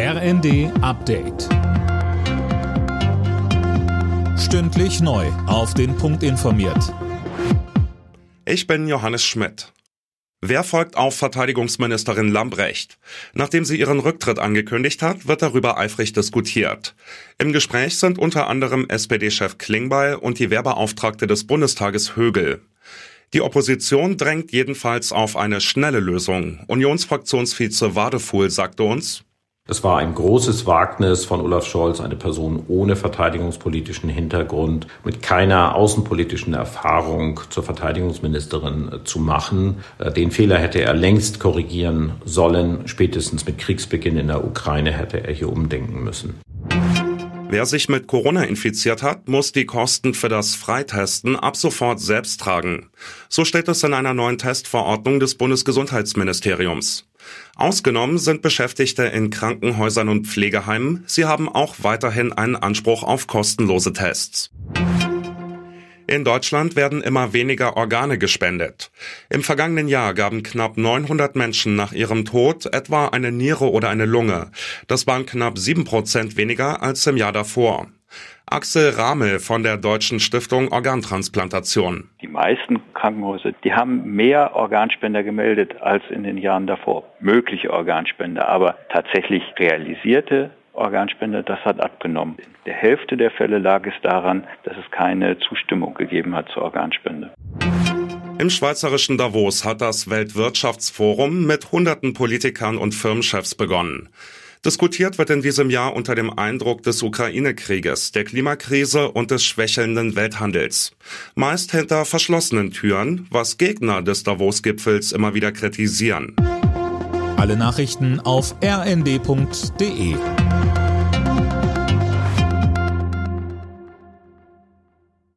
RND Update. Stündlich neu. Auf den Punkt informiert. Ich bin Johannes Schmidt. Wer folgt auf Verteidigungsministerin Lambrecht? Nachdem sie ihren Rücktritt angekündigt hat, wird darüber eifrig diskutiert. Im Gespräch sind unter anderem SPD-Chef Klingbeil und die Wehrbeauftragte des Bundestages Högel. Die Opposition drängt jedenfalls auf eine schnelle Lösung. Unionsfraktionsvize Wadefuhl sagte uns, es war ein großes Wagnis von Olaf Scholz, eine Person ohne verteidigungspolitischen Hintergrund, mit keiner außenpolitischen Erfahrung zur Verteidigungsministerin zu machen. Äh, den Fehler hätte er längst korrigieren sollen. Spätestens mit Kriegsbeginn in der Ukraine hätte er hier umdenken müssen. Wer sich mit Corona infiziert hat, muss die Kosten für das Freitesten ab sofort selbst tragen. So steht es in einer neuen Testverordnung des Bundesgesundheitsministeriums. Ausgenommen sind Beschäftigte in Krankenhäusern und Pflegeheimen. Sie haben auch weiterhin einen Anspruch auf kostenlose Tests. In Deutschland werden immer weniger Organe gespendet. Im vergangenen Jahr gaben knapp 900 Menschen nach ihrem Tod etwa eine Niere oder eine Lunge. Das waren knapp sieben Prozent weniger als im Jahr davor. Axel Ramel von der Deutschen Stiftung Organtransplantation. Die meisten Krankenhäuser, die haben mehr Organspender gemeldet als in den Jahren davor. Mögliche Organspender, aber tatsächlich realisierte Organspende, das hat abgenommen. In der Hälfte der Fälle lag es daran, dass es keine Zustimmung gegeben hat zur Organspende. Im schweizerischen Davos hat das Weltwirtschaftsforum mit hunderten Politikern und Firmenchefs begonnen. Diskutiert wird in diesem Jahr unter dem Eindruck des Ukraine-Krieges, der Klimakrise und des schwächelnden Welthandels. Meist hinter verschlossenen Türen, was Gegner des Davos-Gipfels immer wieder kritisieren. Alle Nachrichten auf rnd.de